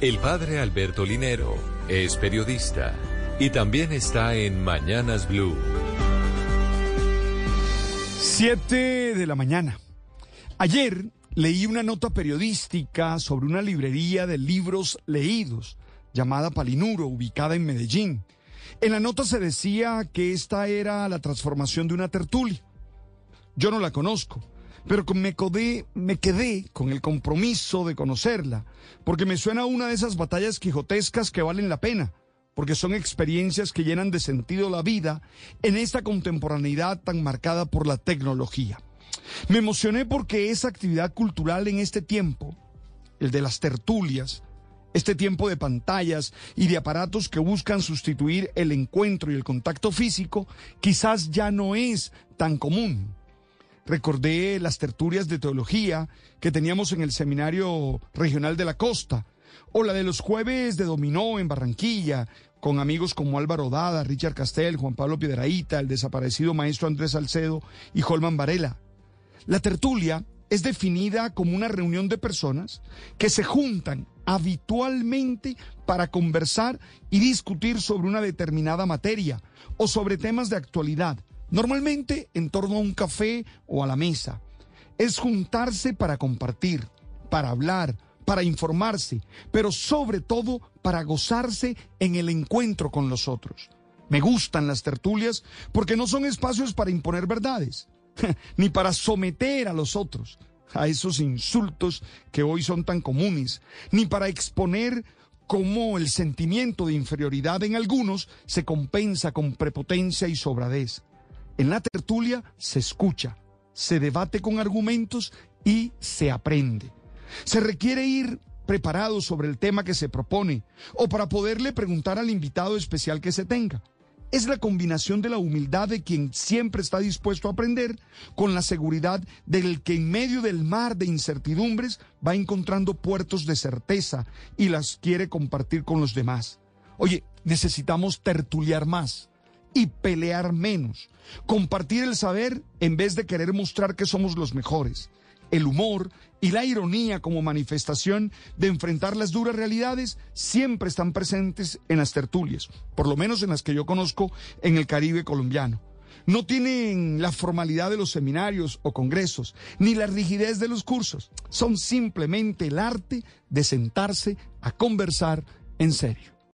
El padre Alberto Linero es periodista y también está en Mañanas Blue. Siete de la mañana. Ayer leí una nota periodística sobre una librería de libros leídos llamada Palinuro, ubicada en Medellín. En la nota se decía que esta era la transformación de una tertulia. Yo no la conozco, pero me, me quedé con el compromiso de conocerla, porque me suena una de esas batallas quijotescas que valen la pena, porque son experiencias que llenan de sentido la vida en esta contemporaneidad tan marcada por la tecnología. Me emocioné porque esa actividad cultural en este tiempo, el de las tertulias, este tiempo de pantallas y de aparatos que buscan sustituir el encuentro y el contacto físico, quizás ya no es tan común. Recordé las tertulias de teología que teníamos en el Seminario Regional de la Costa, o la de los jueves de dominó en Barranquilla, con amigos como Álvaro Dada, Richard Castel, Juan Pablo Piedraíta, el desaparecido maestro Andrés Salcedo y Holman Varela. La tertulia es definida como una reunión de personas que se juntan habitualmente para conversar y discutir sobre una determinada materia o sobre temas de actualidad, normalmente en torno a un café o a la mesa. Es juntarse para compartir, para hablar, para informarse, pero sobre todo para gozarse en el encuentro con los otros. Me gustan las tertulias porque no son espacios para imponer verdades, ni para someter a los otros a esos insultos que hoy son tan comunes, ni para exponer cómo el sentimiento de inferioridad en algunos se compensa con prepotencia y sobradez. En la tertulia se escucha, se debate con argumentos y se aprende. Se requiere ir preparado sobre el tema que se propone o para poderle preguntar al invitado especial que se tenga. Es la combinación de la humildad de quien siempre está dispuesto a aprender con la seguridad del que en medio del mar de incertidumbres va encontrando puertos de certeza y las quiere compartir con los demás. Oye, necesitamos tertuliar más y pelear menos, compartir el saber en vez de querer mostrar que somos los mejores el humor y la ironía como manifestación de enfrentar las duras realidades siempre están presentes en las tertulias, por lo menos en las que yo conozco en el Caribe colombiano. No tienen la formalidad de los seminarios o congresos, ni la rigidez de los cursos. Son simplemente el arte de sentarse a conversar en serio.